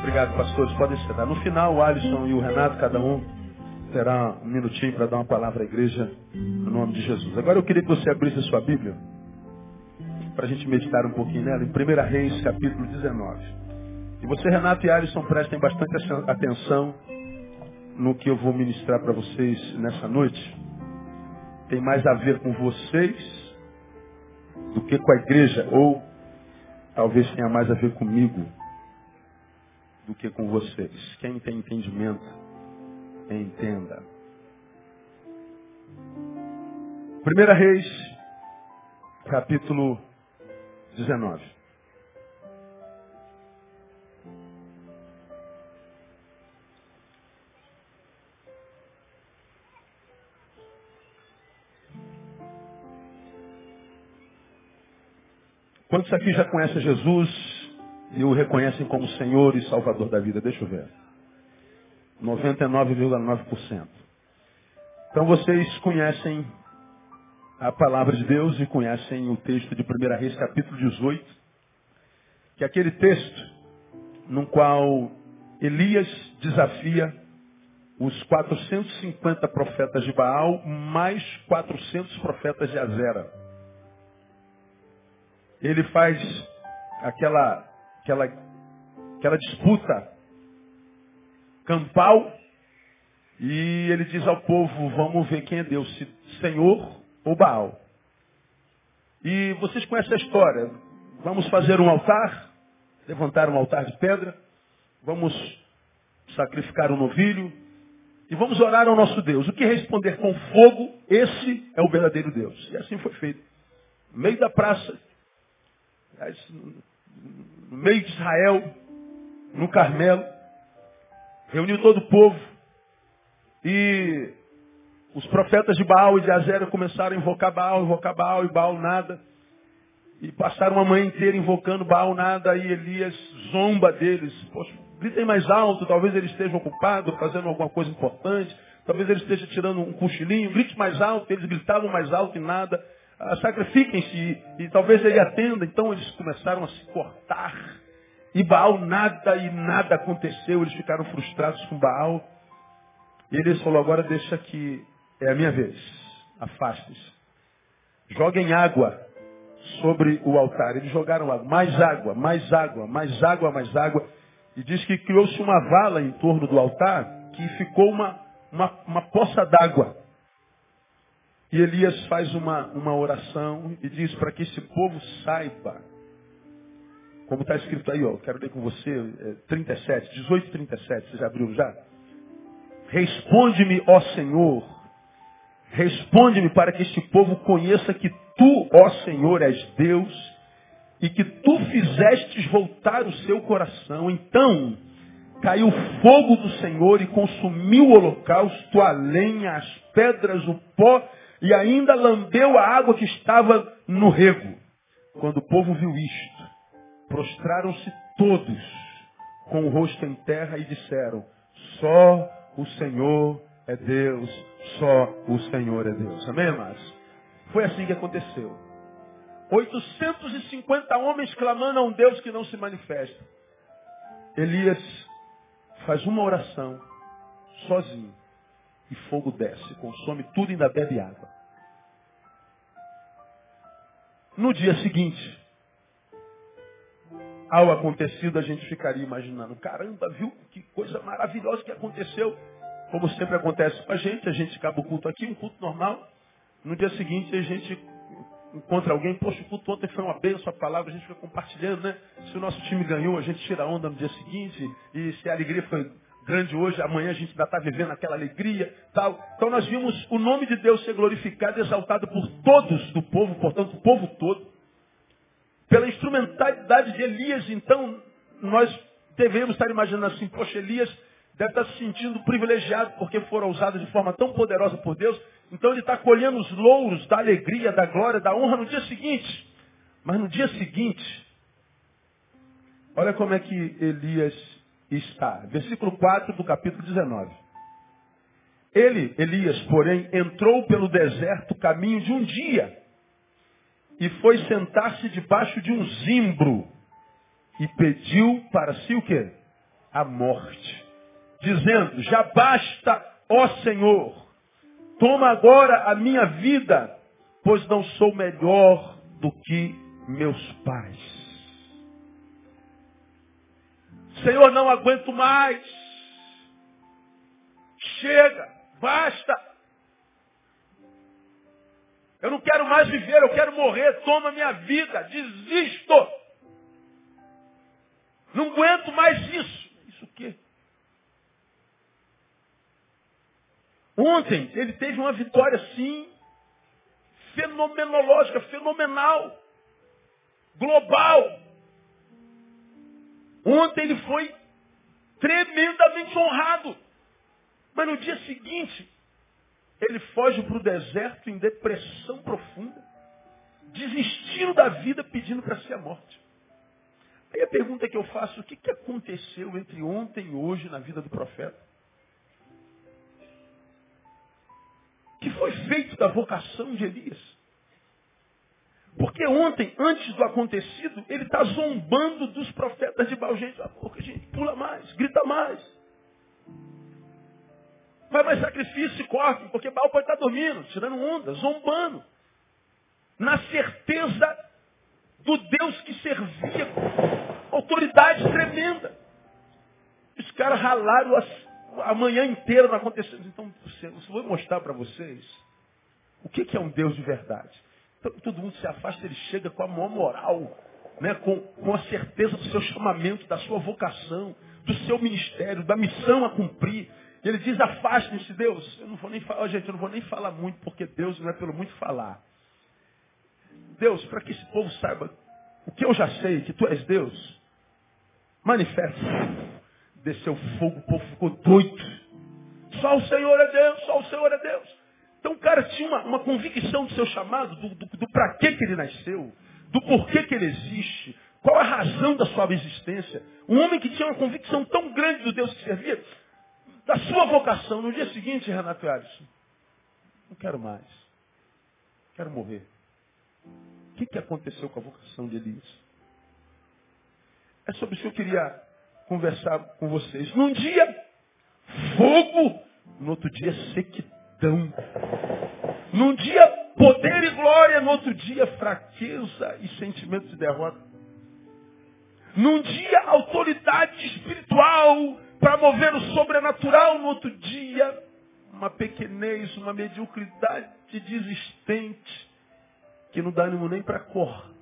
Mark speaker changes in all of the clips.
Speaker 1: Obrigado, pastores. Podem sentar. No final, o Alisson e o Renato, cada um, terá um minutinho para dar uma palavra à igreja, no nome de Jesus. Agora eu queria que você abrisse a sua Bíblia, para a gente meditar um pouquinho nela, em 1 Reis, capítulo 19. E você, Renato e Alisson, prestem bastante atenção no que eu vou ministrar para vocês nessa noite. Tem mais a ver com vocês do que com a igreja, ou talvez tenha mais a ver comigo do que com vocês. Quem tem entendimento, entenda. Primeira Reis, capítulo 19. Quantos aqui já conhecem Jesus e o reconhecem como Senhor e Salvador da vida. Deixa eu ver. 99,9%. Então vocês conhecem a palavra de Deus e conhecem o texto de 1 Reis, capítulo 18, que é aquele texto no qual Elias desafia os 450 profetas de Baal mais 400 profetas de Azera. Ele faz aquela aquela, aquela disputa campal, e ele diz ao povo, vamos ver quem é Deus, se Senhor ou Baal. E vocês conhecem a história. Vamos fazer um altar, levantar um altar de pedra, vamos sacrificar um novilho e vamos orar ao nosso Deus. O que responder com fogo, esse é o verdadeiro Deus. E assim foi feito. No meio da praça, no meio de Israel, no Carmelo, reuniu todo o povo e os profetas de Baal e de Azera começaram a invocar Baal, invocar Baal e Baal nada. E passaram uma manhã inteira invocando Baal nada e Elias zomba deles. Poxa, gritem mais alto, talvez ele esteja ocupado, fazendo alguma coisa importante. Talvez ele esteja tirando um cochilinho. Grite mais alto, eles gritavam mais alto e nada. Ah, sacrifiquem-se e, talvez ele atenda. Então eles começaram a se cortar. E Baal nada e nada aconteceu. Eles ficaram frustrados com Baal. E ele falou, agora deixa que é a minha vez. Afaste-se. Joguem água sobre o altar. Eles jogaram água. Mais água, mais água, mais água, mais água. E diz que criou-se uma vala em torno do altar que ficou uma, uma, uma poça d'água. E Elias faz uma, uma oração e diz para que esse povo saiba, como está escrito aí, ó, quero ler com você, é, 37, 18 37, você já abriu já? Responde-me, ó Senhor, responde-me para que este povo conheça que tu, ó Senhor, és Deus e que tu fizestes voltar o seu coração. Então, caiu fogo do Senhor e consumiu o holocausto, a lenha, as pedras, o pó e ainda lambeu a água que estava no rego. Quando o povo viu isto, prostraram-se todos com o rosto em terra e disseram, só o Senhor é Deus, só o Senhor é Deus. Amém, amados? Foi assim que aconteceu. 850 homens clamando a um Deus que não se manifesta. Elias faz uma oração, sozinho e fogo desce, consome tudo e ainda bebe água. No dia seguinte, ao acontecido, a gente ficaria imaginando, caramba, viu que coisa maravilhosa que aconteceu. Como sempre acontece com a gente, a gente acaba o culto aqui, um culto normal. No dia seguinte, a gente encontra alguém, poxa, o culto ontem foi uma bênção, a palavra, a gente foi compartilhando, né? Se o nosso time ganhou, a gente tira onda no dia seguinte, e se a alegria foi grande hoje, amanhã a gente ainda está vivendo aquela alegria, tal. Então nós vimos o nome de Deus ser glorificado e exaltado por todos do povo, portanto, o povo todo. Pela instrumentalidade de Elias, então, nós devemos estar imaginando assim, poxa, Elias deve estar se sentindo privilegiado porque foram usados de forma tão poderosa por Deus. Então ele está colhendo os louros da alegria, da glória, da honra no dia seguinte. Mas no dia seguinte, olha como é que Elias está. Versículo 4 do capítulo 19. Ele, Elias, porém, entrou pelo deserto caminho de um dia e foi sentar-se debaixo de um zimbro e pediu para si o quê? A morte. Dizendo, já basta, ó Senhor, toma agora a minha vida, pois não sou melhor do que meus pais. Senhor, não aguento mais. Chega, basta. Eu não quero mais viver, eu quero morrer. Toma minha vida, desisto. Não aguento mais isso. Isso o quê? Ontem ele teve uma vitória assim, fenomenológica, fenomenal, global. Ontem ele foi tremendamente honrado. Mas no dia seguinte, ele foge para o deserto em depressão profunda, desistindo da vida, pedindo para ser a morte. Aí a pergunta que eu faço, o que, que aconteceu entre ontem e hoje na vida do profeta? Feito da vocação de Elias? Porque ontem, antes do acontecido, ele está zombando dos profetas de Baal. Gente, porque gente, pula mais, grita mais. Faz mais sacrifício e corre, porque Baal pode estar tá dormindo, tirando onda, zombando. Na certeza do Deus que servia, autoridade tremenda. Os caras ralaram a, a manhã inteira não aconteceu. Então, eu vou mostrar para vocês o que, é um Deus de verdade. Então, todo mundo se afasta, ele chega com a maior moral, né? com, com a certeza do seu chamamento, da sua vocação, do seu ministério, da missão a cumprir. E ele diz, afastem-se, Deus. Eu não vou nem falar, gente, eu não vou nem falar muito, porque Deus não é pelo muito falar. Deus, para que esse povo saiba o que eu já sei, que tu és Deus, manifesta. Desceu fogo, o povo ficou doido. Só o Senhor é Deus, só o Senhor é Deus. Então o cara tinha uma, uma convicção do seu chamado, do, do, do para que, ele nasceu, do porquê que ele existe, qual a razão da sua existência. Um homem que tinha uma convicção tão grande do Deus que servia, da sua vocação. No dia seguinte, Renato Alisson, não quero mais. Quero morrer. O que, que aconteceu com a vocação de Elias? É sobre isso que eu queria conversar com vocês. Num dia, fogo, no outro dia, sequidão gratidão. Num dia, poder e glória, no outro dia, fraqueza e sentimento de derrota. Num dia, autoridade espiritual para mover o sobrenatural, no outro dia, uma pequenez, uma mediocridade desistente, que não dá ânimo nem para cortar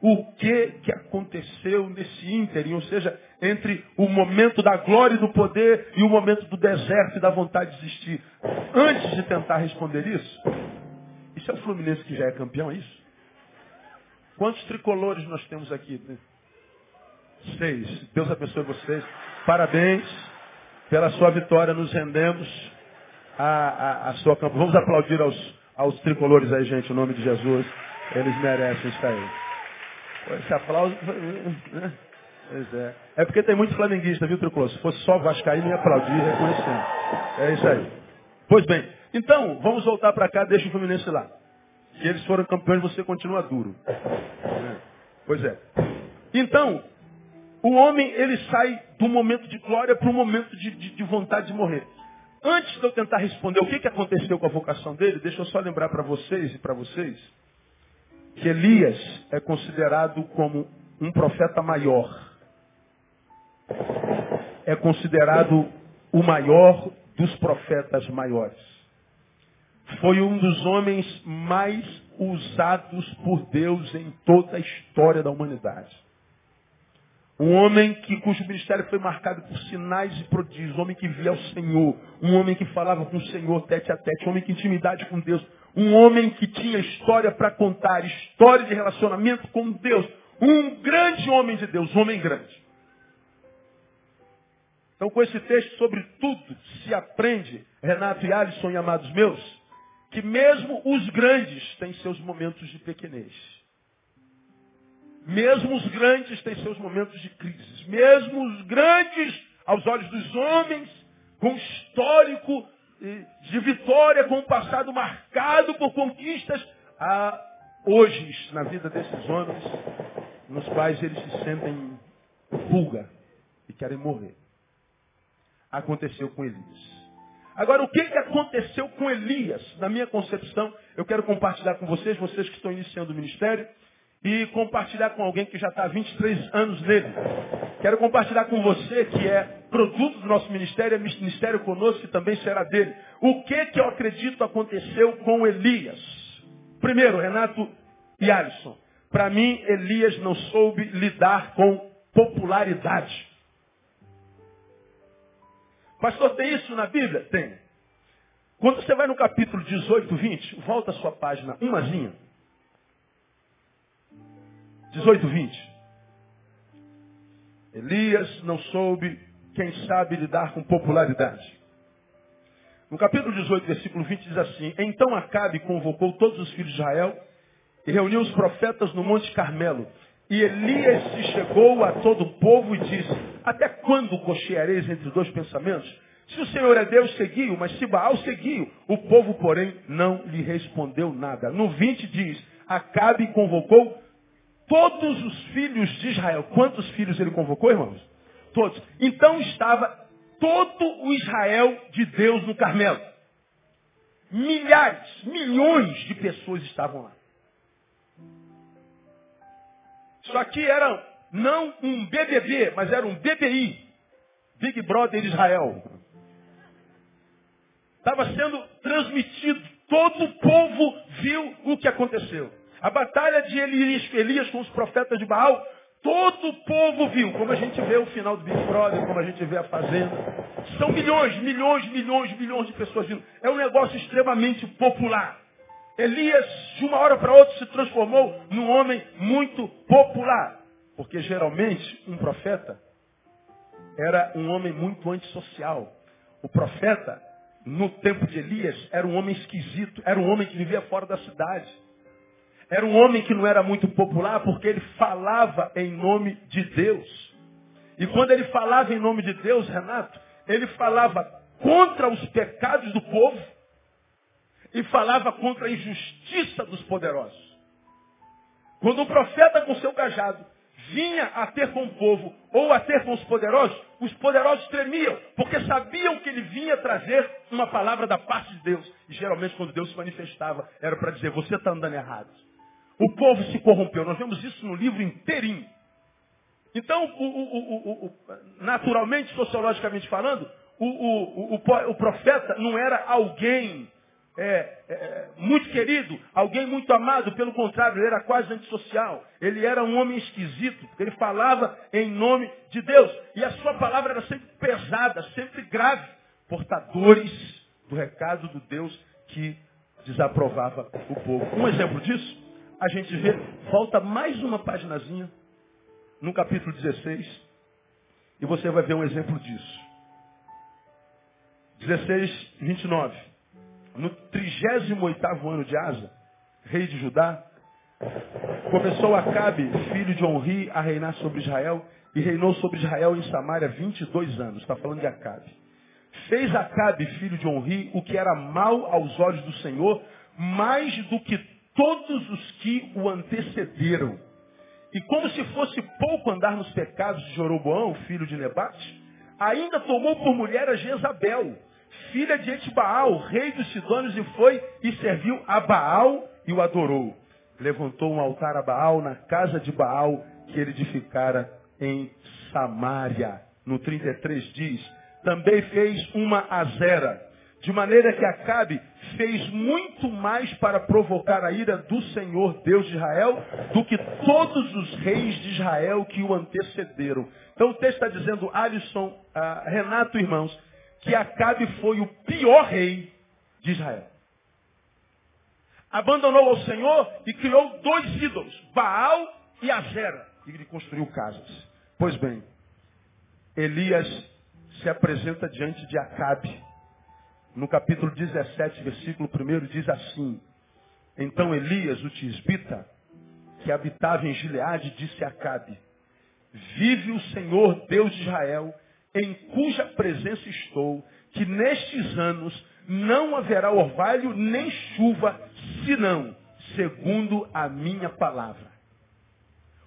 Speaker 1: o que, que aconteceu nesse ínterim, ou seja, entre o momento da glória e do poder e o momento do deserto e da vontade de desistir. Antes de tentar responder isso, isso é o Fluminense que já é campeão, é isso? Quantos tricolores nós temos aqui? Seis. Deus abençoe vocês. Parabéns pela sua vitória. Nos rendemos a, a, a sua campanha. Vamos aplaudir aos, aos tricolores aí, gente, em nome de Jesus. Eles merecem isso aí. Esse aplauso. Né? Pois é. É porque tem muito flamenguista, viu, Tricolor? Se fosse só Vascaíno, ia aplaudir reconhecendo. É isso aí. Pois bem, então, vamos voltar para cá, deixa o Fluminense lá. Se eles foram campeões, você continua duro. É. Pois é. Então, o homem, ele sai do momento de glória para o momento de, de, de, vontade de morrer. Antes de eu tentar responder o que, que aconteceu com a vocação dele, deixa eu só lembrar para vocês e para vocês que Elias é considerado como um profeta maior. É considerado o maior dos profetas maiores. Foi um dos homens mais usados por Deus em toda a história da humanidade. Um homem que, cujo ministério foi marcado por sinais e prodígios, um homem que via o Senhor, um homem que falava com o Senhor tete a tete, um homem que intimidade com Deus, um homem que tinha história para contar, história de relacionamento com Deus. Um grande homem de Deus, um homem grande. Então, com esse texto, sobre tudo se aprende, Renato e Alisson e amados meus, que mesmo os grandes têm seus momentos de pequenez. Mesmo os grandes têm seus momentos de crise. Mesmo os grandes, aos olhos dos homens, com histórico de vitória, com um passado marcado por conquistas, há hoje na vida desses homens, nos quais eles se sentem fuga e querem morrer. Aconteceu com Elias. Agora, o que, que aconteceu com Elias? Na minha concepção, eu quero compartilhar com vocês, vocês que estão iniciando o ministério, e compartilhar com alguém que já está há 23 anos nele. Quero compartilhar com você, que é produto do nosso ministério, é ministério conosco, que também será dele. O que que eu acredito aconteceu com Elias? Primeiro, Renato e Alisson. Para mim, Elias não soube lidar com popularidade. Pastor, tem isso na Bíblia? Tem. Quando você vai no capítulo 18, 20, volta a sua página, umazinha. 18, 20. Elias não soube, quem sabe, lidar com popularidade. No capítulo 18, versículo 20, diz assim: Então Acabe convocou todos os filhos de Israel e reuniu os profetas no Monte Carmelo. E Elias se chegou a todo o povo e disse: Até quando cocheareis entre dois pensamentos? Se o Senhor é Deus, seguiu, mas se Baal seguiu. O povo, porém, não lhe respondeu nada. No 20 diz: Acabe convocou todos os filhos de Israel. Quantos filhos ele convocou, irmãos? Todos. Então estava todo o Israel de Deus no Carmelo. Milhares, milhões de pessoas estavam lá. Isso aqui era não um BBB, mas era um BBI. Big Brother Israel. Estava sendo transmitido. Todo o povo viu o que aconteceu. A batalha de Elias, Elias com os profetas de Baal, todo o povo viu, como a gente vê o final do Big Brother, como a gente vê a Fazenda. São milhões, milhões, milhões, milhões de pessoas vindo. É um negócio extremamente popular. Elias, de uma hora para outra, se transformou num homem muito popular. Porque geralmente um profeta era um homem muito antissocial. O profeta, no tempo de Elias, era um homem esquisito, era um homem que vivia fora da cidade. Era um homem que não era muito popular porque ele falava em nome de Deus. E quando ele falava em nome de Deus, Renato, ele falava contra os pecados do povo e falava contra a injustiça dos poderosos. Quando o profeta com seu cajado vinha a ter com o povo ou a ter com os poderosos, os poderosos tremiam, porque sabiam que ele vinha trazer uma palavra da parte de Deus. E geralmente quando Deus se manifestava, era para dizer, você está andando errado. O povo se corrompeu. Nós vemos isso no livro inteirinho. Então, o, o, o, naturalmente, sociologicamente falando, o, profeta não era alguém é, é, muito querido, alguém muito amado, pelo contrário, ele era quase antissocial. Ele era um homem esquisito, porque ele falava em nome de Deus. E a sua palavra era sempre pesada, sempre grave. Portadores do recado do Deus que desaprovava o povo. Um exemplo disso a gente vê, volta mais uma paginazinha no capítulo 16 e você vai ver um exemplo disso. 16, 29. No 38 ano de Asa, rei de Judá, começou Acabe, filho de Onri, a reinar sobre Israel e reinou sobre Israel em Samaria 22 anos. Está falando de Acabe. Fez Acabe, filho de Onri, o que era mal aos olhos do Senhor, mais do que todos os que o antecederam. E como se fosse pouco andar nos pecados de Jeroboão, filho de Nebate, ainda tomou por mulher a Jezabel, filha de Etbaal, rei dos Sidônios, e foi e serviu a Baal e o adorou. Levantou um altar a Baal na casa de Baal que ele edificara em Samaria. No 33 diz, também fez uma azera, de maneira que Acabe fez muito mais para provocar a ira do Senhor Deus de Israel do que todos os reis de Israel que o antecederam. Então o texto está dizendo, Alisson, uh, Renato, irmãos, que Acabe foi o pior rei de Israel. Abandonou ao Senhor e criou dois ídolos, Baal e Azera. E ele construiu casas. Pois bem, Elias se apresenta diante de Acabe. No capítulo 17, versículo 1, diz assim: Então Elias, o tisbita, que habitava em Gileade, disse a Acabe: Vive o Senhor Deus de Israel, em cuja presença estou, que nestes anos não haverá orvalho nem chuva, senão segundo a minha palavra.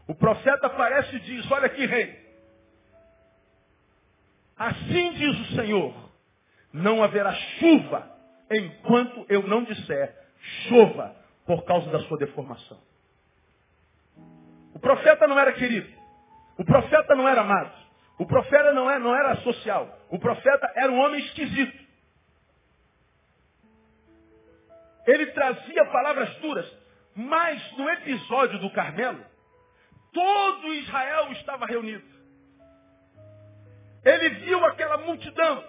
Speaker 1: O profeta aparece e diz: Olha aqui, rei. Assim diz o Senhor: não haverá chuva enquanto eu não disser chova por causa da sua deformação. O profeta não era querido. O profeta não era amado. O profeta não era, não era social. O profeta era um homem esquisito. Ele trazia palavras duras. Mas no episódio do Carmelo, todo Israel estava reunido. Ele viu aquela multidão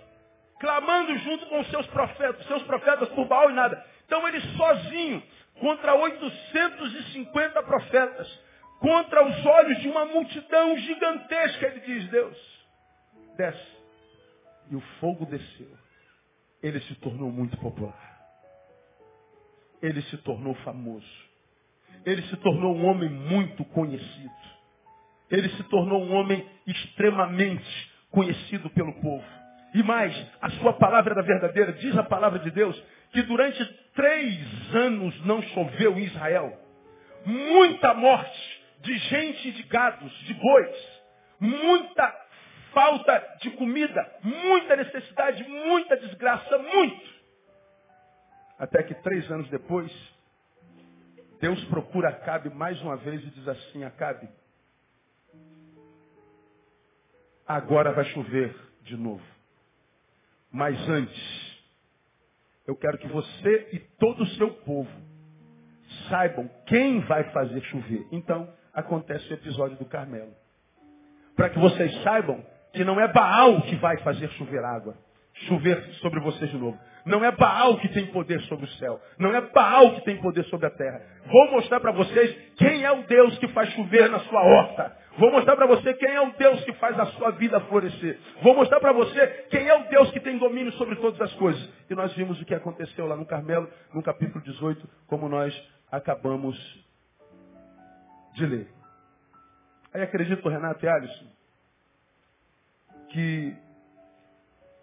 Speaker 1: clamando junto com seus profetas, seus profetas por Baal e nada. Então ele sozinho, contra 850 profetas, contra os olhos de uma multidão gigantesca, ele diz, Deus, desce. E o fogo desceu. Ele se tornou muito popular. Ele se tornou famoso. Ele se tornou um homem muito conhecido. Ele se tornou um homem extremamente conhecido pelo povo. E mais, a sua palavra era verdadeira. Diz a palavra de Deus que durante três anos não choveu em Israel. Muita morte de gente, de gados, de bois. Muita falta de comida. Muita necessidade, muita desgraça, muito. Até que três anos depois, Deus procura Acabe mais uma vez e diz assim, Acabe, agora vai chover de novo. Mas antes, eu quero que você e todo o seu povo saibam quem vai fazer chover. Então, acontece o episódio do Carmelo. Para que vocês saibam que não é Baal que vai fazer chover água, chover sobre vocês de novo. Não é Baal que tem poder sobre o céu. Não é Baal que tem poder sobre a terra. Vou mostrar para vocês quem é o Deus que faz chover na sua horta. Vou mostrar para você quem é o Deus que faz a sua vida florescer. Vou mostrar para você quem é o Deus que tem domínio sobre todas as coisas. E nós vimos o que aconteceu lá no Carmelo, no capítulo 18, como nós acabamos de ler. Aí acredito, Renato e Alisson, que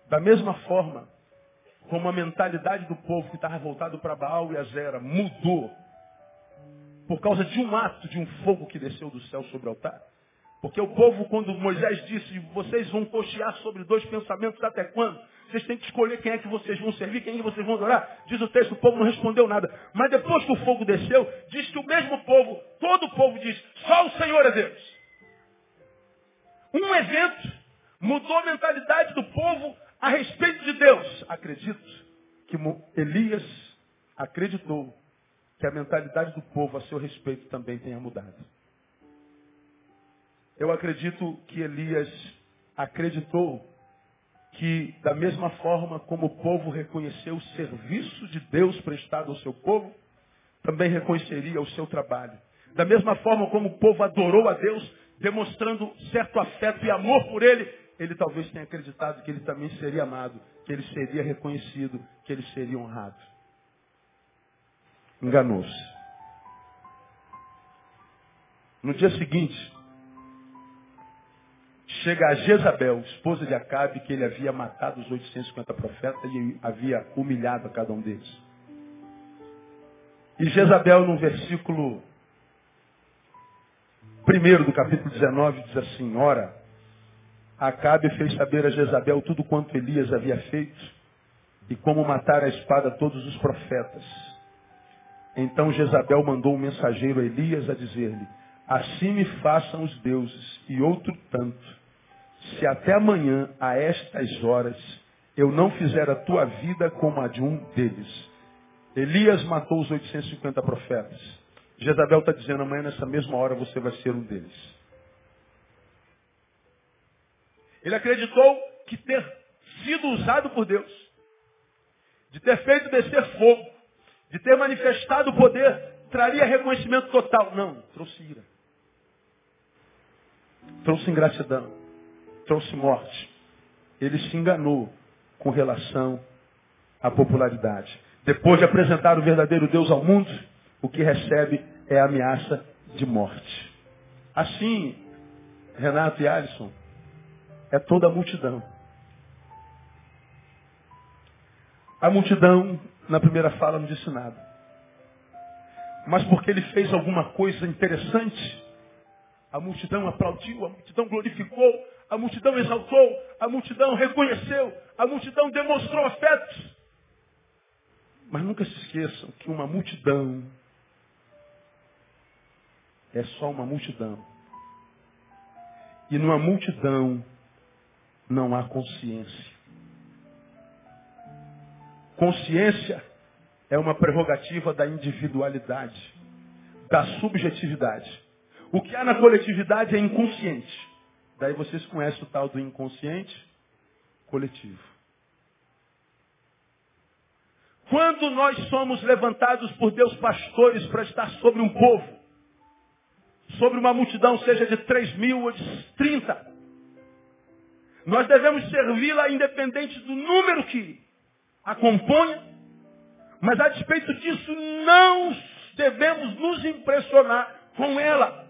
Speaker 1: da mesma forma como a mentalidade do povo que estava voltado para Baal e Azera mudou por causa de um ato de um fogo que desceu do céu sobre o altar, porque o povo, quando Moisés disse, vocês vão cochear sobre dois pensamentos até quando? Vocês têm que escolher quem é que vocês vão servir, quem é que vocês vão adorar. Diz o texto, o povo não respondeu nada. Mas depois que o fogo desceu, diz que o mesmo povo, todo o povo diz, só o Senhor é Deus. Um evento mudou a mentalidade do povo a respeito de Deus. Acredito que Elias acreditou que a mentalidade do povo a seu respeito também tenha mudado. Eu acredito que Elias acreditou que, da mesma forma como o povo reconheceu o serviço de Deus prestado ao seu povo, também reconheceria o seu trabalho. Da mesma forma como o povo adorou a Deus, demonstrando certo afeto e amor por ele, ele talvez tenha acreditado que ele também seria amado, que ele seria reconhecido, que ele seria honrado. Enganou-se. No dia seguinte, chega a Jezabel, esposa de Acabe, que ele havia matado os 850 profetas e havia humilhado a cada um deles. E Jezabel, no versículo 1 do capítulo 19, diz assim, Ora, Acabe fez saber a Jezabel tudo quanto Elias havia feito e como matar a espada todos os profetas. Então Jezabel mandou um mensageiro a Elias a dizer-lhe, assim me façam os deuses e outro tanto, se até amanhã, a estas horas, eu não fizer a tua vida como a de um deles. Elias matou os 850 profetas. Jezabel está dizendo, amanhã nessa mesma hora você vai ser um deles. Ele acreditou que ter sido usado por Deus, de ter feito descer fogo, de ter manifestado o poder, traria reconhecimento total. Não, trouxe ira. Trouxe ingratidão trouxe morte. ele se enganou com relação à popularidade. Depois de apresentar o verdadeiro Deus ao mundo, o que recebe é a ameaça de morte. Assim, Renato e Alisson, é toda a multidão. A multidão, na primeira fala, não disse nada. Mas porque ele fez alguma coisa interessante, a multidão aplaudiu, a multidão glorificou, a multidão exaltou, a multidão reconheceu, a multidão demonstrou afeto. Mas nunca se esqueçam que uma multidão é só uma multidão. E numa multidão não há consciência. Consciência é uma prerrogativa da individualidade, da subjetividade. O que há na coletividade é inconsciente. Daí vocês conhecem o tal do inconsciente coletivo. Quando nós somos levantados por Deus pastores para estar sobre um povo, sobre uma multidão, seja de 3 mil ou de 30, nós devemos servi-la independente do número que a mas a despeito disso não devemos nos impressionar com ela.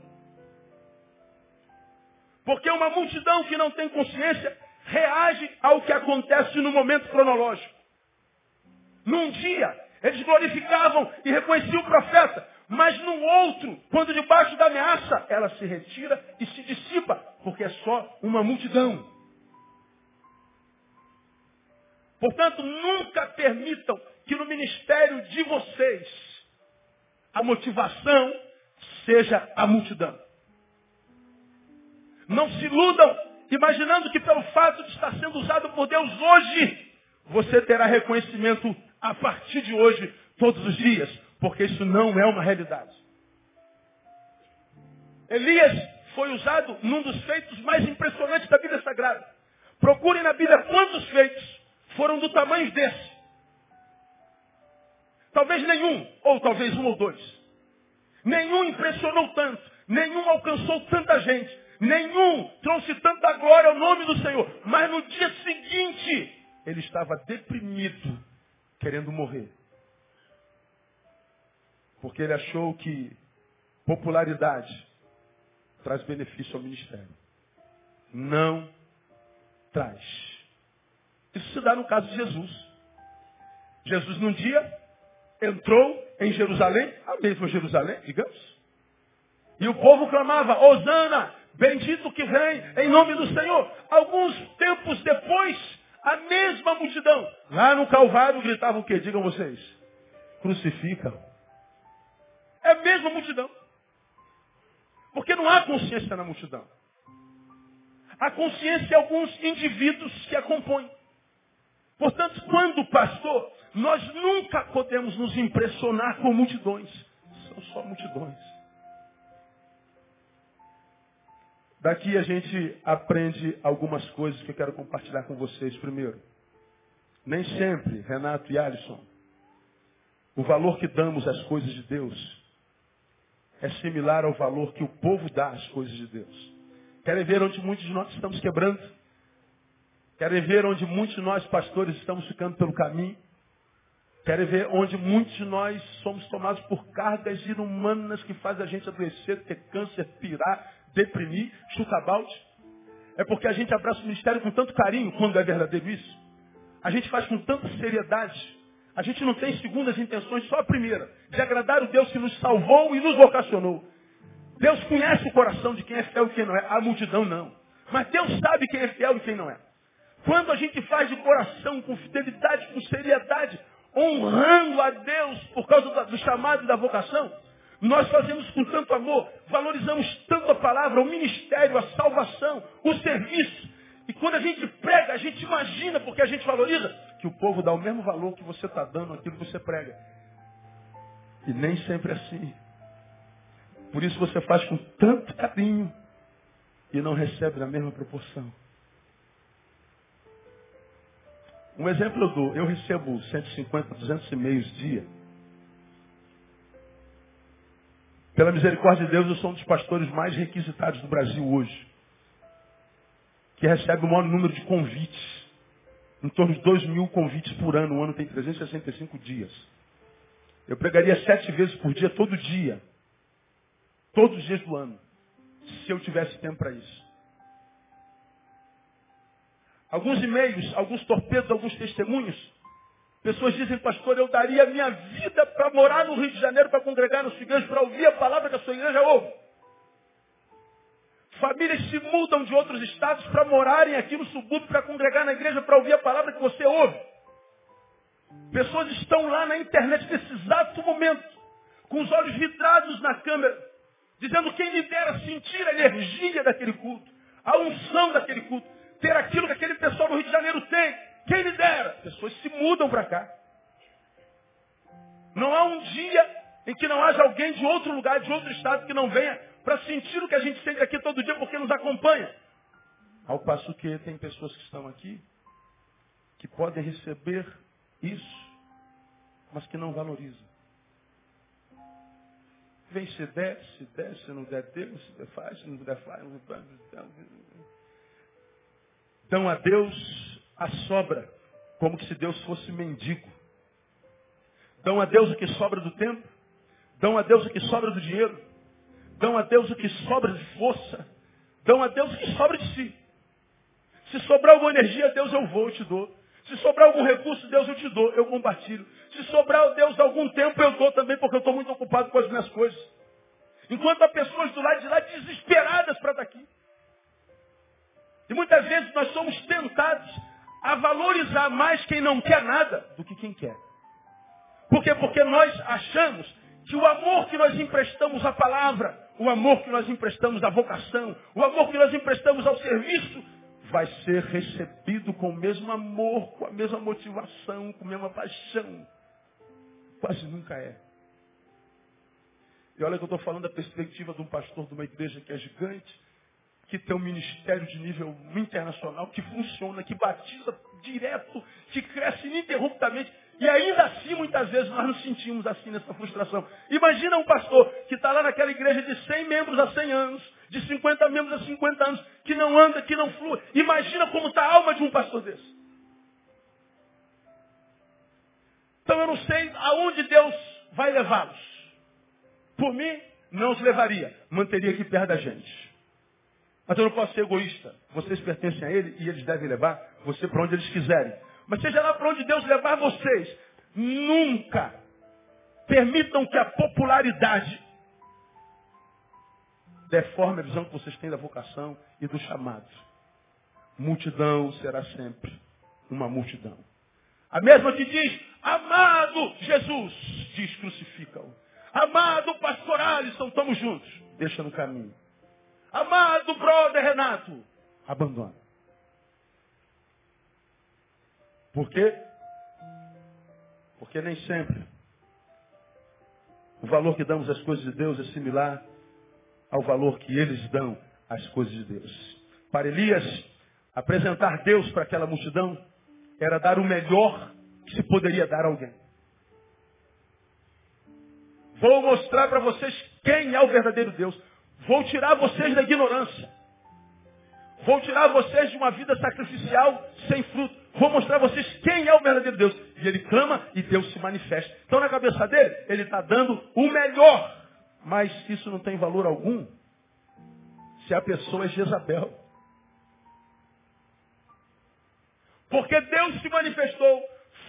Speaker 1: Porque uma multidão que não tem consciência reage ao que acontece no momento cronológico. Num dia, eles glorificavam e reconheciam o profeta. Mas no outro, quando debaixo da ameaça, ela se retira e se dissipa, porque é só uma multidão. Portanto, nunca permitam que no ministério de vocês a motivação seja a multidão. Não se iludam imaginando que pelo fato de estar sendo usado por Deus hoje, você terá reconhecimento a partir de hoje, todos os dias, porque isso não é uma realidade. Elias foi usado num dos feitos mais impressionantes da Bíblia Sagrada. Procurem na Bíblia quantos feitos foram do tamanho desse. Talvez nenhum, ou talvez um ou dois. Nenhum impressionou tanto, nenhum alcançou tanta gente, nenhum trouxe tanta glória ao nome do Senhor. Mas no dia seguinte, ele estava deprimido querendo morrer. Porque ele achou que popularidade traz benefício ao ministério. Não traz. Isso se dá no caso de Jesus. Jesus num dia entrou em Jerusalém, a mesma Jerusalém, digamos. E o povo clamava, Osana, bendito que vem em nome do Senhor. Alguns tempos depois, a mesma multidão. Lá no Calvário gritavam o quê? Digam vocês. Crucificam. É a mesma multidão. Porque não há consciência na multidão. Há consciência de alguns indivíduos que a compõem. Portanto, quando pastor, nós nunca podemos nos impressionar com multidões. São só multidões. Daqui a gente aprende algumas coisas que eu quero compartilhar com vocês. Primeiro, nem sempre, Renato e Alisson, o valor que damos às coisas de Deus é similar ao valor que o povo dá às coisas de Deus. Querem ver onde muitos de nós estamos quebrando? Querem ver onde muitos de nós, pastores, estamos ficando pelo caminho? Querem ver onde muitos de nós somos tomados por cargas inumanas que fazem a gente adoecer, ter câncer, pirar, deprimir, chuta balde. É porque a gente abraça o ministério com tanto carinho, quando é verdadeiro isso. A gente faz com tanta seriedade. A gente não tem segundas intenções, só a primeira. De agradar o Deus que nos salvou e nos vocacionou. Deus conhece o coração de quem é fiel e quem não é. A multidão não. Mas Deus sabe quem é fiel e quem não é. Quando a gente faz de coração, com fidelidade, com seriedade, honrando a Deus por causa do chamado e da vocação, nós fazemos com tanto amor, valorizamos tanto a palavra, o ministério, a salvação, o serviço. E quando a gente prega, a gente imagina, porque a gente valoriza, que o povo dá o mesmo valor que você está dando àquilo que você prega. E nem sempre é assim. Por isso você faz com tanto carinho e não recebe na mesma proporção. Um exemplo eu dou. Eu recebo 150, 200 e-mails dia Pela misericórdia de Deus, eu sou um dos pastores mais requisitados do Brasil hoje. que recebe o maior número de convites. Em torno de 2 mil convites por ano. O ano tem 365 dias. Eu pregaria sete vezes por dia, todo dia. Todos os dias do ano. Se eu tivesse tempo para isso. Alguns e-mails, alguns torpedos, alguns testemunhos. Pessoas dizem, pastor, eu daria minha vida para morar no Rio de Janeiro, para congregar na sua igreja, para ouvir a palavra que a sua igreja ouve. Famílias se mudam de outros estados para morarem aqui no subúrbio, para congregar na igreja, para ouvir a palavra que você ouve. Pessoas estão lá na internet nesse exato momento, com os olhos vidrados na câmera, dizendo quem me dera sentir a energia daquele culto, a unção daquele culto, ter aquilo que aquele pessoal no Rio de Janeiro tem. Quem me dera? Pessoas se mudam para cá. Não há um dia em que não haja alguém de outro lugar, de outro estado, que não venha para sentir o que a gente sente aqui todo dia porque nos acompanha. Ao passo que tem pessoas que estão aqui que podem receber isso, mas que não valorizam. Vem se der, se der, se não der, Deus, se der, faz, se não der, faz. Não der, Dão a Deus a sobra, como se Deus fosse mendigo. Dão a Deus o que sobra do tempo, dão a Deus o que sobra do dinheiro, Dão a Deus o que sobra de força. Dão a Deus o que sobra de si. Se sobrar alguma energia, Deus eu vou, eu te dou. Se sobrar algum recurso, Deus eu te dou, eu compartilho. Se sobrar Deus algum tempo, eu dou também, porque eu estou muito ocupado com as minhas coisas. Enquanto há pessoas do lado não quer nada do que quem quer. Por quê? Porque nós achamos que o amor que nós emprestamos à palavra, o amor que nós emprestamos à vocação, o amor que nós emprestamos ao serviço, vai ser recebido com o mesmo amor, com a mesma motivação, com a mesma paixão. Quase nunca é. E olha que eu estou falando da perspectiva de um pastor de uma igreja que é gigante, que tem um ministério de nível internacional, que funciona, que batiza direto, que cresce ininterruptamente. E ainda assim, muitas vezes, nós nos sentimos assim nessa frustração. Imagina um pastor que está lá naquela igreja de 100 membros há 100 anos, de 50 membros há 50 anos, que não anda, que não flui. Imagina como está a alma de um pastor desse. Então eu não sei aonde Deus vai levá-los. Por mim, não os levaria. Manteria aqui perto da gente. Mas eu não posso ser egoísta. Vocês pertencem a Ele e eles devem levar você para onde eles quiserem. Mas seja lá para onde Deus levar vocês, nunca permitam que a popularidade deforme a visão que vocês têm da vocação e do chamado. Multidão será sempre uma multidão. A mesma que diz, amado Jesus, diz crucifica-o. Amado pastor Alisson, estamos juntos. Deixa no caminho. Amado brother Renato, abandona. Por quê? Porque nem sempre o valor que damos às coisas de Deus é similar ao valor que eles dão às coisas de Deus. Para Elias, apresentar Deus para aquela multidão era dar o melhor que se poderia dar a alguém. Vou mostrar para vocês quem é o verdadeiro Deus. Vou tirar vocês da ignorância. Vou tirar vocês de uma vida sacrificial sem fruto. Vou mostrar a vocês quem é o verdadeiro Deus. E ele clama e Deus se manifesta. Então na cabeça dele, ele está dando o melhor. Mas isso não tem valor algum se a pessoa é Jezabel. Porque Deus se manifestou,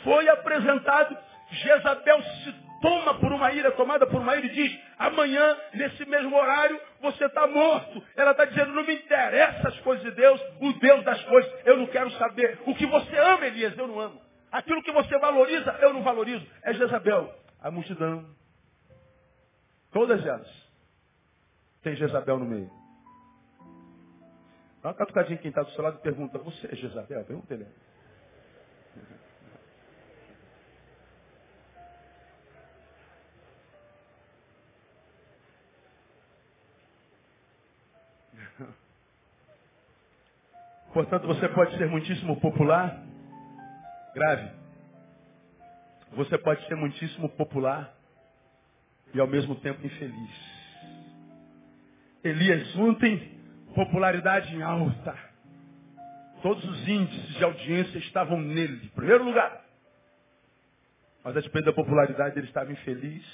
Speaker 1: foi apresentado, Jezabel se toma por uma ira, tomada por uma ira e diz, amanhã, nesse mesmo horário, você está morto. Ela está dizendo, não me interessa as coisas de Deus, o Deus das coisas, eu não quero saber. O que você ama, Elias, eu não amo. Aquilo que você valoriza, eu não valorizo. É Jezabel. A multidão. Todas elas. Tem Jezabel no meio. Dá uma catucadinha quem está do seu lado e pergunta, você é Jezabel? Pergunta ele. Portanto, você pode ser muitíssimo popular, grave. Você pode ser muitíssimo popular e ao mesmo tempo infeliz. Elias ontem, popularidade em alta. Todos os índices de audiência estavam nele, em primeiro lugar. Mas a despeito da popularidade, ele estava infeliz,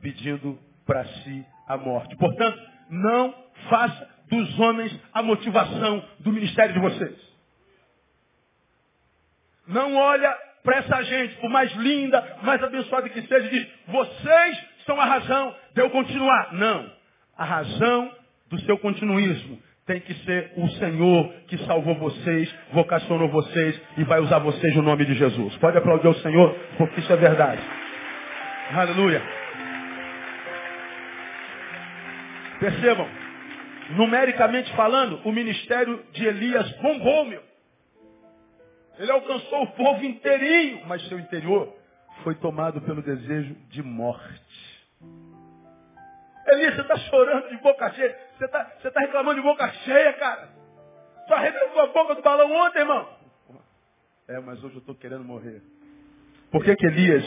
Speaker 1: pedindo para si a morte. Portanto, não faça dos homens a motivação do ministério de vocês. Não olha para essa gente, por mais linda, mais abençoada que seja, e diz, vocês são a razão de eu continuar. Não. A razão do seu continuismo tem que ser o Senhor que salvou vocês, vocacionou vocês e vai usar vocês no nome de Jesus. Pode aplaudir o Senhor, porque isso é verdade. Aleluia. Percebam, numericamente falando, o ministério de Elias bombou, meu. Ele alcançou o povo inteirinho, mas seu interior foi tomado pelo desejo de morte. Elias, você está chorando de boca cheia. Você está tá reclamando de boca cheia, cara. Só arrebentou a boca do balão ontem, irmão. É, mas hoje eu estou querendo morrer. Por que, que Elias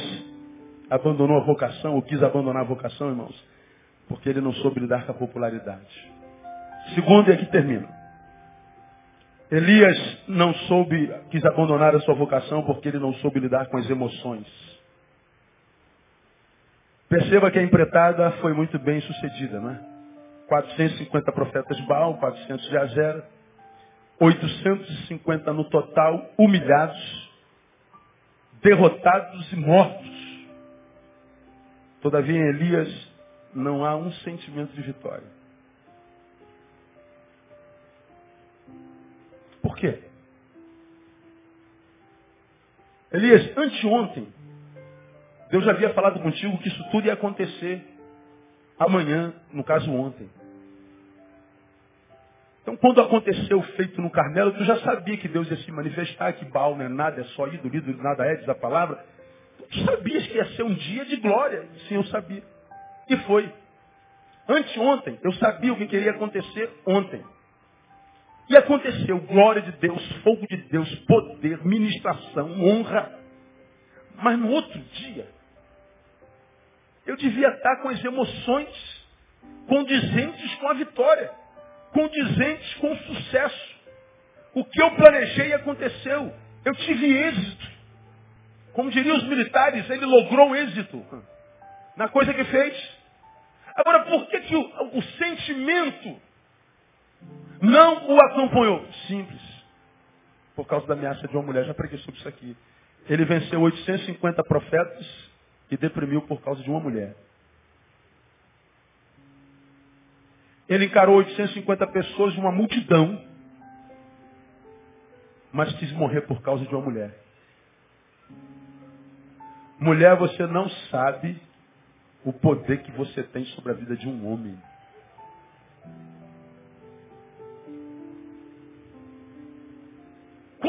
Speaker 1: abandonou a vocação, ou quis abandonar a vocação, irmãos? Porque ele não soube lidar com a popularidade. Segundo, e aqui termina. Elias não soube, quis abandonar a sua vocação porque ele não soube lidar com as emoções. Perceba que a empreitada foi muito bem sucedida, não é? 450 profetas de Baal, 400 de Azera, 850 no total, humilhados, derrotados e mortos. Todavia em Elias não há um sentimento de vitória. Por quê? Elias, anteontem, Deus havia falado contigo que isso tudo ia acontecer amanhã, no caso ontem. Então, quando aconteceu o feito no Carmelo, tu já sabia que Deus ia se manifestar, que Baal não é nada, é só ídolo, ídolo nada é, diz a palavra. Tu sabias que ia ser um dia de glória. Sim, eu sabia. E foi. Anteontem, eu sabia o que queria acontecer ontem. E aconteceu glória de Deus, fogo de Deus, poder, ministração, honra. Mas no outro dia, eu devia estar com as emoções condizentes com a vitória, condizentes com o sucesso. O que eu planejei aconteceu. Eu tive êxito. Como diriam os militares, ele logrou êxito na coisa que fez. Agora, por que, que o, o sentimento não o acompanhou? Simples. Por causa da ameaça de uma mulher. Já preguei sobre isso aqui. Ele venceu 850 profetas e deprimiu por causa de uma mulher. Ele encarou 850 pessoas de uma multidão, mas quis morrer por causa de uma mulher. Mulher, você não sabe o poder que você tem sobre a vida de um homem.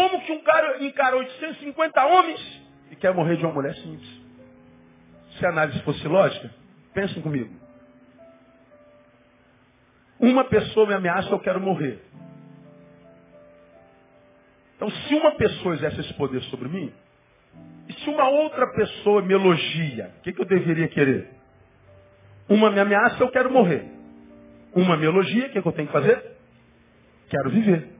Speaker 1: Como que um cara encarou 850 homens e quer morrer de uma mulher simples? se a análise fosse lógica, pensem comigo. Uma pessoa me ameaça, eu quero morrer. Então, se uma pessoa exerce esse poder sobre mim, e se uma outra pessoa me elogia, o que, que eu deveria querer? Uma me ameaça, eu quero morrer. Uma me elogia, o que, que eu tenho que fazer? Quero viver.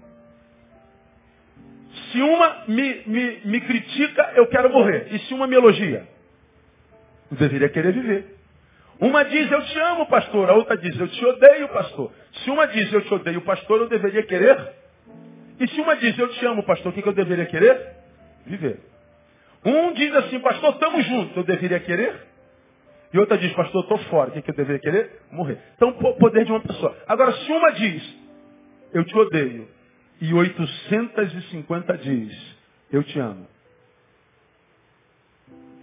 Speaker 1: Se uma me, me, me critica, eu quero morrer. E se uma me elogia? Eu deveria querer viver. Uma diz, eu te amo, pastor. A outra diz, eu te odeio, pastor. Se uma diz, eu te odeio, pastor, eu deveria querer. E se uma diz, eu te amo, pastor, o que, que eu deveria querer? Viver. Um diz assim, pastor, estamos juntos. Eu deveria querer. E outra diz, pastor, estou fora. O que, que eu deveria querer? Morrer. Então, poder de uma pessoa. Agora, se uma diz, eu te odeio. E 850 diz, eu te amo.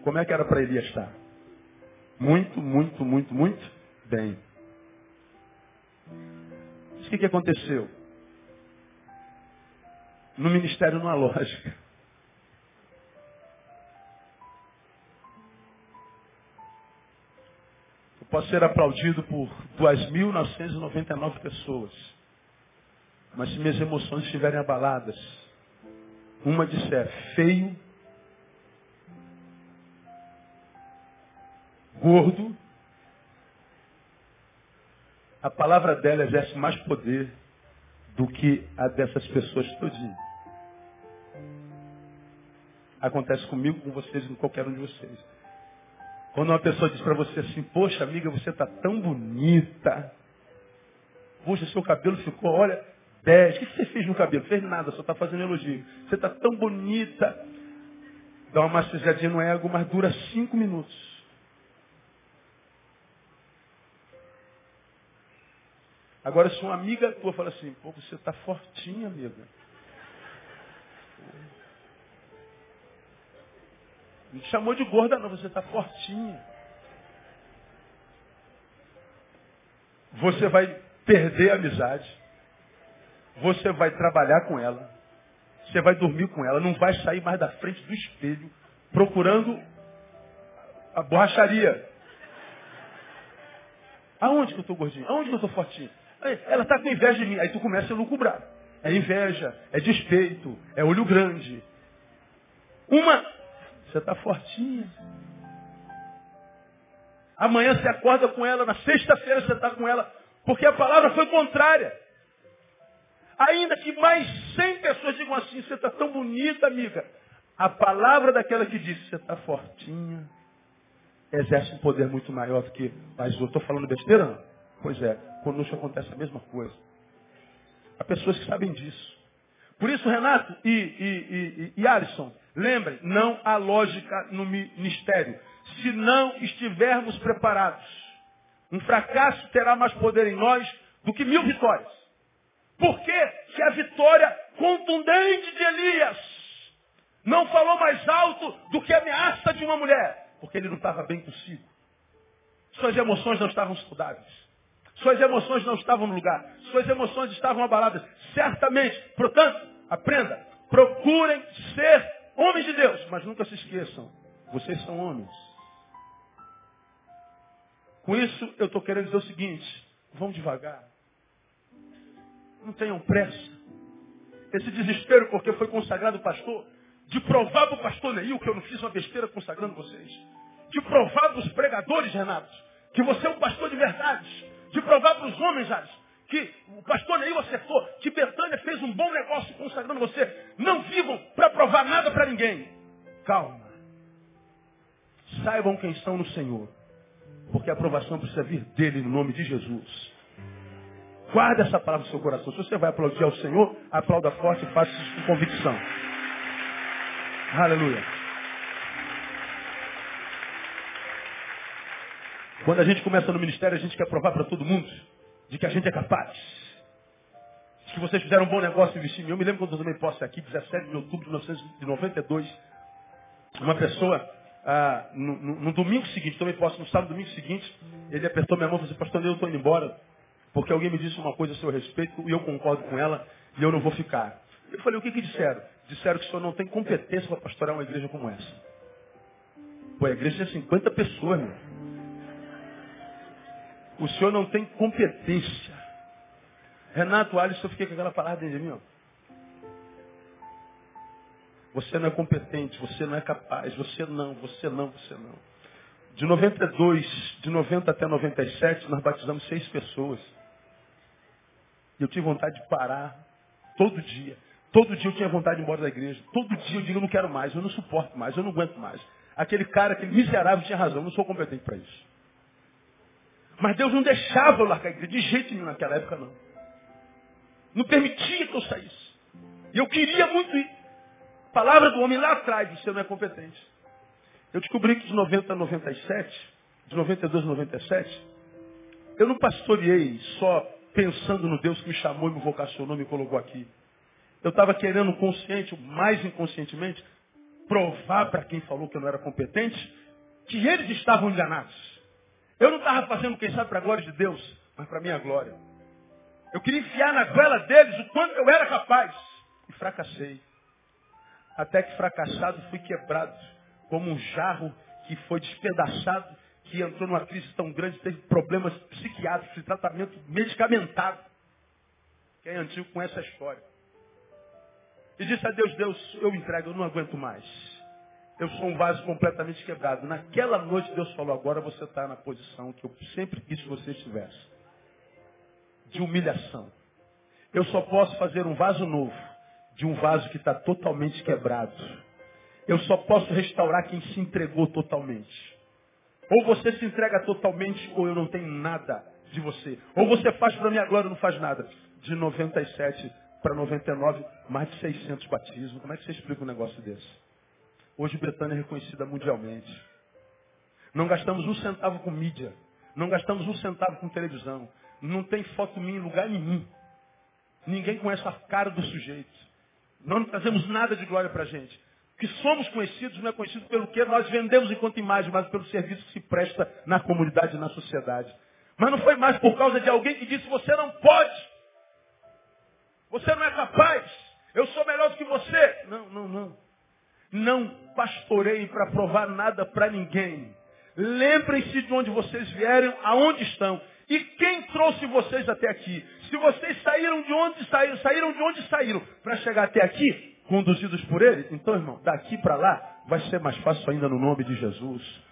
Speaker 1: Como é que era para Elias estar? Muito, muito, muito, muito bem. o que, que aconteceu? No ministério não há lógica. Eu posso ser aplaudido por 2.999 pessoas. Mas se minhas emoções estiverem abaladas, uma disser feio, gordo, a palavra dela exerce mais poder do que a dessas pessoas todinho. Acontece comigo, com vocês e com qualquer um de vocês. Quando uma pessoa diz para você assim, poxa amiga, você está tão bonita. Poxa, seu cabelo ficou, olha, 10. O que você fez no cabelo? Fez nada, só está fazendo elogio. Você está tão bonita. Dá uma massageadinha no ego, mas dura cinco minutos. Agora, se uma amiga tua fala assim, pô, você está fortinha, amiga. Não te chamou de gorda, não, você está fortinha. Você vai perder a amizade. Você vai trabalhar com ela. Você vai dormir com ela. Não vai sair mais da frente do espelho procurando a borracharia. Aonde que eu estou gordinho? Aonde que eu estou fortinho? Ela está com inveja de mim. Aí tu começa a lucubrar. É inveja, é despeito, é olho grande. Uma, você está fortinha. Amanhã você acorda com ela, na sexta-feira você está com ela, porque a palavra foi contrária. Ainda que mais cem pessoas digam assim, você está tão bonita, amiga. A palavra daquela que disse, você está fortinha, exerce um poder muito maior do que, mas eu estou falando besteira não. Pois é, conosco acontece a mesma coisa. Há pessoas que sabem disso. Por isso, Renato e, e, e, e Alisson, lembrem, não há lógica no ministério. Se não estivermos preparados, um fracasso terá mais poder em nós do que mil vitórias. Por que a vitória contundente de Elias não falou mais alto do que a ameaça de uma mulher? Porque ele não estava bem consigo. Suas emoções não estavam saudáveis. Suas emoções não estavam no lugar. Suas emoções estavam abaladas. Certamente. Portanto, aprenda. Procurem ser homens de Deus. Mas nunca se esqueçam. Vocês são homens. Com isso, eu estou querendo dizer o seguinte. Vão devagar. Não tenham pressa. Esse desespero porque foi consagrado pastor. De provar para o pastor Neil que eu não fiz uma besteira consagrando vocês. De provar para os pregadores, Renato, que você é um pastor de verdade de provar para os homens, Jales, que o pastor Neil acertou, que Betânia fez um bom negócio consagrando você. Não vivam para provar nada para ninguém. Calma. Saibam quem estão no Senhor. Porque a aprovação precisa vir dele no nome de Jesus. Guarda essa palavra no seu coração. Se você vai aplaudir ao Senhor, aplauda forte e faça isso com convicção. Aleluia. Quando a gente começa no ministério, a gente quer provar para todo mundo de que a gente é capaz. De que vocês fizeram um bom negócio mim. Eu me lembro quando eu tomei posse aqui, 17 de outubro de 1992. Uma pessoa, ah, no, no, no, domingo seguinte, tomei posse no sábado, domingo seguinte, ele apertou minha mão e falou assim, pastor, eu estou indo embora, porque alguém me disse uma coisa a seu respeito e eu concordo com ela e eu não vou ficar. Eu falei, o que, que disseram? Disseram que o senhor não tem competência para pastorear uma igreja como essa. Pô, a igreja é 50 pessoas, meu. O senhor não tem competência. Renato Alisson, eu fiquei com aquela palavra dentro de mim. Ó. Você não é competente, você não é capaz, você não, você não, você não. De 92, de 90 até 97, nós batizamos seis pessoas. Eu tive vontade de parar todo dia. Todo dia eu tinha vontade de ir embora da igreja. Todo dia eu digo, eu não quero mais, eu não suporto mais, eu não aguento mais. Aquele cara, aquele miserável tinha razão, eu não sou competente para isso. Mas Deus não deixava eu largar a igreja, de jeito nenhum naquela época não. Não permitia que eu saísse. E eu queria muito ir. Palavra do homem lá atrás, você não é competente. Eu descobri que de 90 a 97, de 92 a 97, eu não pastoreei só pensando no Deus que me chamou e me vocacionou, me colocou aqui. Eu estava querendo consciente, mais inconscientemente, provar para quem falou que eu não era competente, que eles estavam enganados. Eu não estava fazendo, quem sabe, para a glória de Deus, mas para a minha glória. Eu queria enfiar na goela deles o quanto eu era capaz. E fracassei. Até que fracassado fui quebrado, como um jarro que foi despedaçado, que entrou numa crise tão grande, teve problemas psiquiátricos de tratamento medicamentado. Quem é antigo com essa história. E disse a Deus, Deus, eu entrego, eu não aguento mais. Eu sou um vaso completamente quebrado. Naquela noite Deus falou, agora você está na posição que eu sempre quis que você estivesse. De humilhação. Eu só posso fazer um vaso novo de um vaso que está totalmente quebrado. Eu só posso restaurar quem se entregou totalmente. Ou você se entrega totalmente, ou eu não tenho nada de você. Ou você faz para minha glória ou não faz nada. De 97 para 99, mais de 600 batismos. Como é que você explica um negócio desse? Hoje Betânia é reconhecida mundialmente. Não gastamos um centavo com mídia. Não gastamos um centavo com televisão. Não tem foto minha em lugar nenhum. Ninguém conhece a cara do sujeito. Não trazemos nada de glória para a gente. Que somos conhecidos não é conhecido pelo que nós vendemos enquanto imagem, mas pelo serviço que se presta na comunidade e na sociedade. Mas não foi mais por causa de alguém que disse, você não pode. Você não é capaz. Eu sou melhor do que você. Não, não, não. Não pastorei para provar nada para ninguém. Lembrem-se de onde vocês vieram, aonde estão. E quem trouxe vocês até aqui? Se vocês saíram de onde saíram, saíram de onde saíram para chegar até aqui, conduzidos por ele, então, irmão, daqui para lá vai ser mais fácil ainda no nome de Jesus.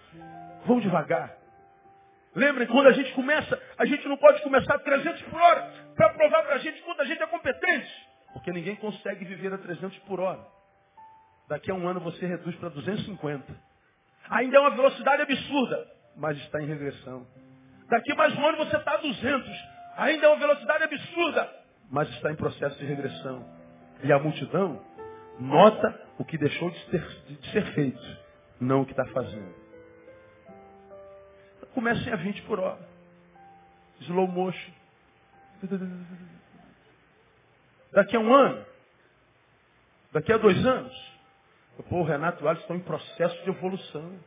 Speaker 1: Vamos devagar. Lembrem, quando a gente começa, a gente não pode começar a 300 por hora para provar para a gente quanto a gente é competente. Porque ninguém consegue viver a 300 por hora. Daqui a um ano você reduz para 250. Ainda é uma velocidade absurda, mas está em regressão. Daqui mais um ano você está a 200. Ainda é uma velocidade absurda, mas está em processo de regressão. E a multidão nota o que deixou de ser, de ser feito, não o que está fazendo. Então, comecem a 20 por hora. Slow motion. Daqui a um ano, daqui a dois anos, o Renato e o estão em processo de evolução.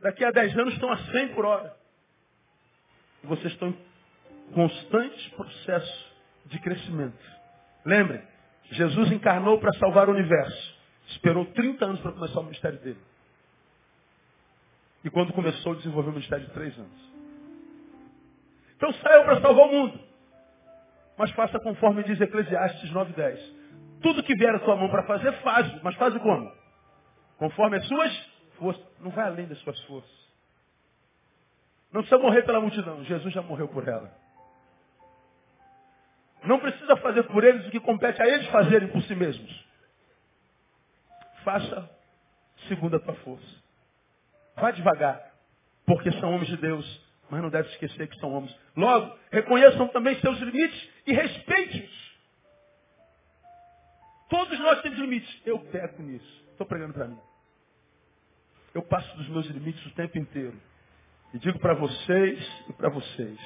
Speaker 1: Daqui a 10 anos estão a 100 por hora. E vocês estão em constante processo de crescimento. Lembrem, Jesus encarnou para salvar o universo. Esperou 30 anos para começar o ministério dele. E quando começou, desenvolveu o ministério de 3 anos. Então saiu para salvar o mundo. Mas faça conforme diz Eclesiastes 9,10. Tudo que vier a sua mão para fazer, faz. Mas faz como? Conforme as suas forças. Não vai além das suas forças. Não precisa morrer pela multidão. Jesus já morreu por ela. Não precisa fazer por eles o que compete a eles fazerem por si mesmos. Faça segundo a tua força. Vá devagar, porque são homens de Deus, mas não deve esquecer que são homens. Logo, reconheçam também seus limites e respeite-os. Todos nós temos limites. Eu peco nisso. Estou pregando para mim. Eu passo dos meus limites o tempo inteiro. E digo para vocês e para vocês.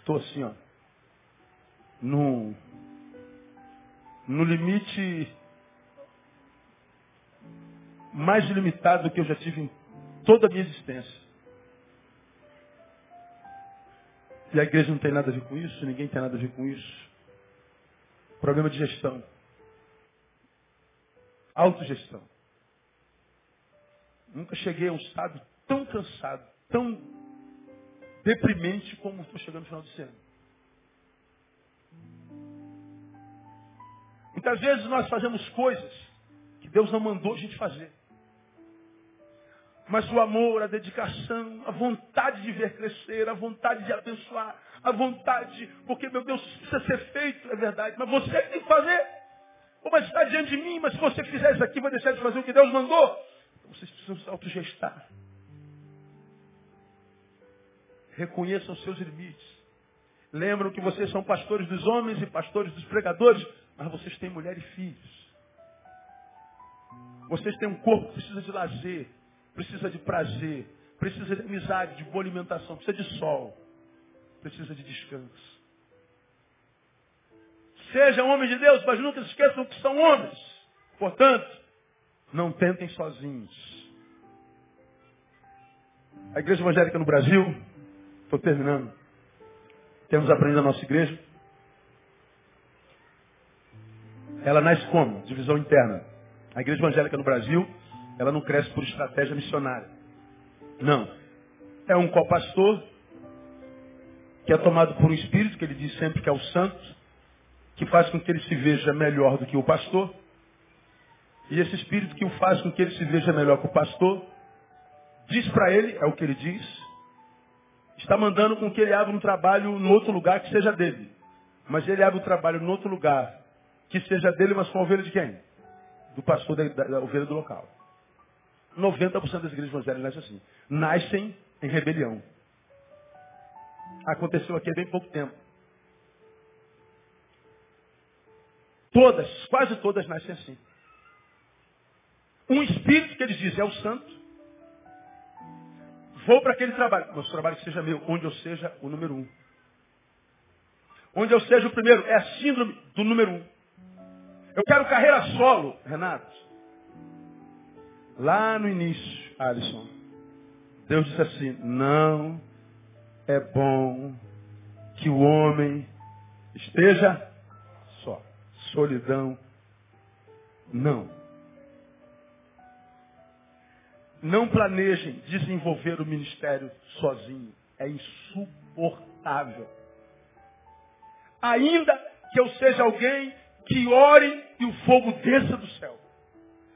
Speaker 1: Estou assim, ó. No, no limite mais limitado do que eu já tive em toda a minha existência. E a igreja não tem nada a ver com isso, ninguém tem nada a ver com isso. Problema de gestão. Autogestão. Nunca cheguei a um estado tão cansado, tão deprimente como estou chegando no final do ano. Muitas vezes nós fazemos coisas que Deus não mandou a gente fazer. Mas o amor, a dedicação, a vontade de ver crescer, a vontade de abençoar, a vontade, porque meu Deus precisa ser feito, é verdade, mas você tem que fazer. Ou mas está diante de mim, mas se você fizer isso aqui, vai deixar de fazer o que Deus mandou. Vocês precisam se autogestar. Reconheçam seus limites. Lembram que vocês são pastores dos homens e pastores dos pregadores, mas vocês têm mulher e filhos. Vocês têm um corpo que precisa de lazer, precisa de prazer, precisa de amizade, de boa alimentação, precisa de sol, precisa de descanso. Sejam homens de Deus, mas nunca se esqueçam que são homens. Portanto, não tentem sozinhos. A igreja evangélica no Brasil, estou terminando, temos aprendido a nossa igreja. Ela nasce como? Divisão interna. A igreja evangélica no Brasil, ela não cresce por estratégia missionária. Não. É um copastor que é tomado por um espírito, que ele diz sempre que é o santo, que faz com que ele se veja melhor do que o pastor. E esse espírito que o faz com que ele se veja melhor que o pastor, diz para ele, é o que ele diz, está mandando com que ele abra um trabalho no outro lugar que seja dele. Mas ele abre o trabalho no outro lugar que seja dele, mas com a ovelha de quem? Do pastor da, da, da ovelha do local. 90% das igrejas evangélicas nascem assim. Nascem em rebelião. Aconteceu aqui há bem pouco tempo. Todas, quase todas nascem assim. Um espírito que eles dizem é o santo. Vou para aquele trabalho. Mas o trabalho que seja meu, onde eu seja o número um. Onde eu seja o primeiro. É a síndrome do número um. Eu quero carreira solo, Renato. Lá no início, Alisson, Deus disse assim, não é bom que o homem esteja só. Solidão, não. Não planejem desenvolver o ministério sozinho. É insuportável. Ainda que eu seja alguém que ore e o fogo desça do céu.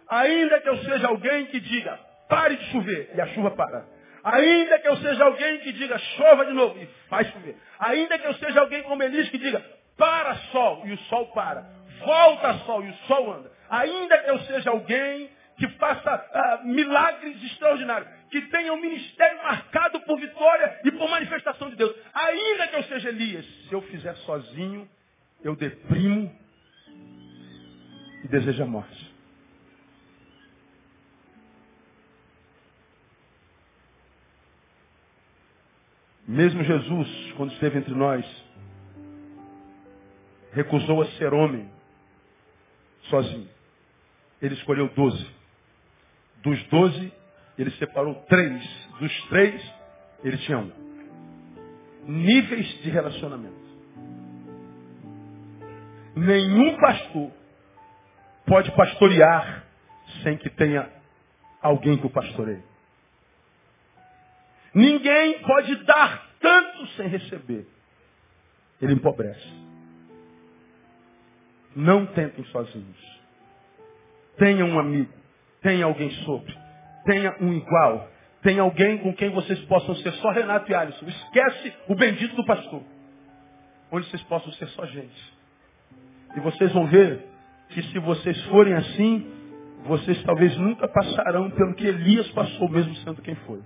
Speaker 1: Ainda que eu seja alguém que diga, pare de chover, e a chuva para. Ainda que eu seja alguém que diga, chova de novo, e faz chover. Ainda que eu seja alguém como Elias que diga, para sol, e o sol para. Volta sol, e o sol anda. Ainda que eu seja alguém que faça uh, milagres extraordinários, que tenha um ministério marcado por vitória e por manifestação de Deus. Ainda que eu seja Elias, se eu fizer sozinho, eu deprimo e desejo a morte. Mesmo Jesus, quando esteve entre nós, recusou a ser homem sozinho. Ele escolheu doze. Dos doze, ele separou três. Dos três, ele tinha um. Níveis de relacionamento. Nenhum pastor pode pastorear sem que tenha alguém que o pastoreie. Ninguém pode dar tanto sem receber. Ele empobrece. Não tentem sozinhos. Tenha um amigo. Tenha alguém sobre. Tenha um igual. Tenha alguém com quem vocês possam ser só Renato e Alisson. Esquece o bendito do pastor. Onde vocês possam ser só gente. E vocês vão ver que se vocês forem assim, vocês talvez nunca passarão pelo que Elias passou, mesmo sendo quem foi.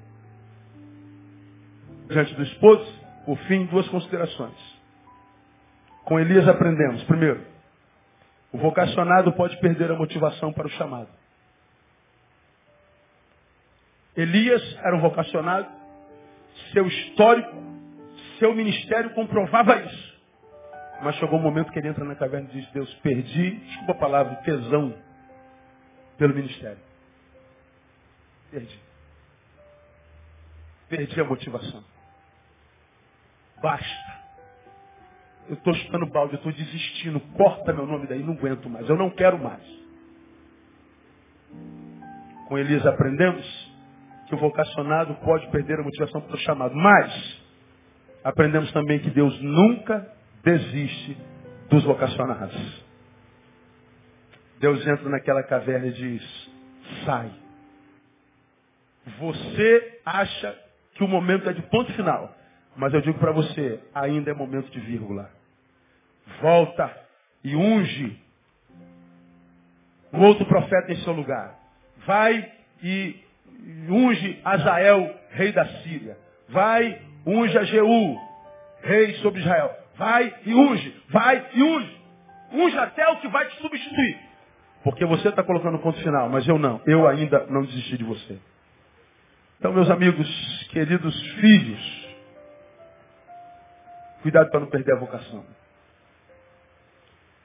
Speaker 1: Diante do esposo, por fim, duas considerações. Com Elias aprendemos. Primeiro, o vocacionado pode perder a motivação para o chamado. Elias era um vocacionado, seu histórico, seu ministério comprovava isso. Mas chegou um momento que ele entra na caverna e diz, Deus, perdi, desculpa a palavra, tesão pelo ministério. Perdi. Perdi a motivação. Basta. Eu estou chutando balde, eu estou desistindo. Corta meu nome daí, não aguento mais. Eu não quero mais. Com Elias aprendemos que o vocacionado pode perder a motivação para o chamado. Mas aprendemos também que Deus nunca desiste dos vocacionados. Deus entra naquela caverna e diz, sai. Você acha que o momento é de ponto final. Mas eu digo para você, ainda é momento de vírgula. Volta e unge um outro profeta em seu lugar. Vai e unge Azael, rei da Síria. Vai, unge a Jeú, rei sobre Israel. Vai e unge, vai e unge. Unge até o que vai te substituir. Porque você está colocando ponto final, mas eu não. Eu ainda não desisti de você. Então, meus amigos, queridos filhos, cuidado para não perder a vocação.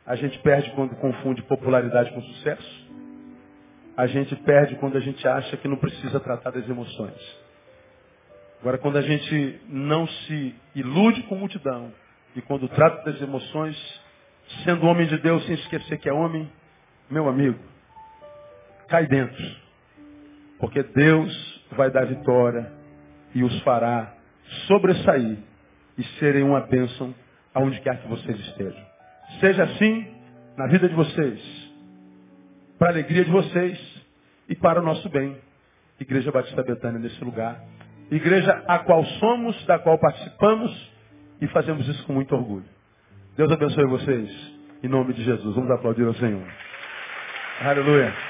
Speaker 1: A gente perde quando confunde popularidade com sucesso. A gente perde quando a gente acha que não precisa tratar das emoções. Agora, quando a gente não se ilude com multidão, e quando trata das emoções, sendo homem de Deus sem esquecer que é homem, meu amigo, cai dentro. Porque Deus vai dar vitória e os fará sobressair e serem uma bênção aonde quer que vocês estejam. Seja assim na vida de vocês, para a alegria de vocês e para o nosso bem. Igreja Batista Betânia nesse lugar. Igreja a qual somos, da qual participamos e fazemos isso com muito orgulho. Deus abençoe vocês. Em nome de Jesus. Vamos aplaudir ao Senhor. Aleluia.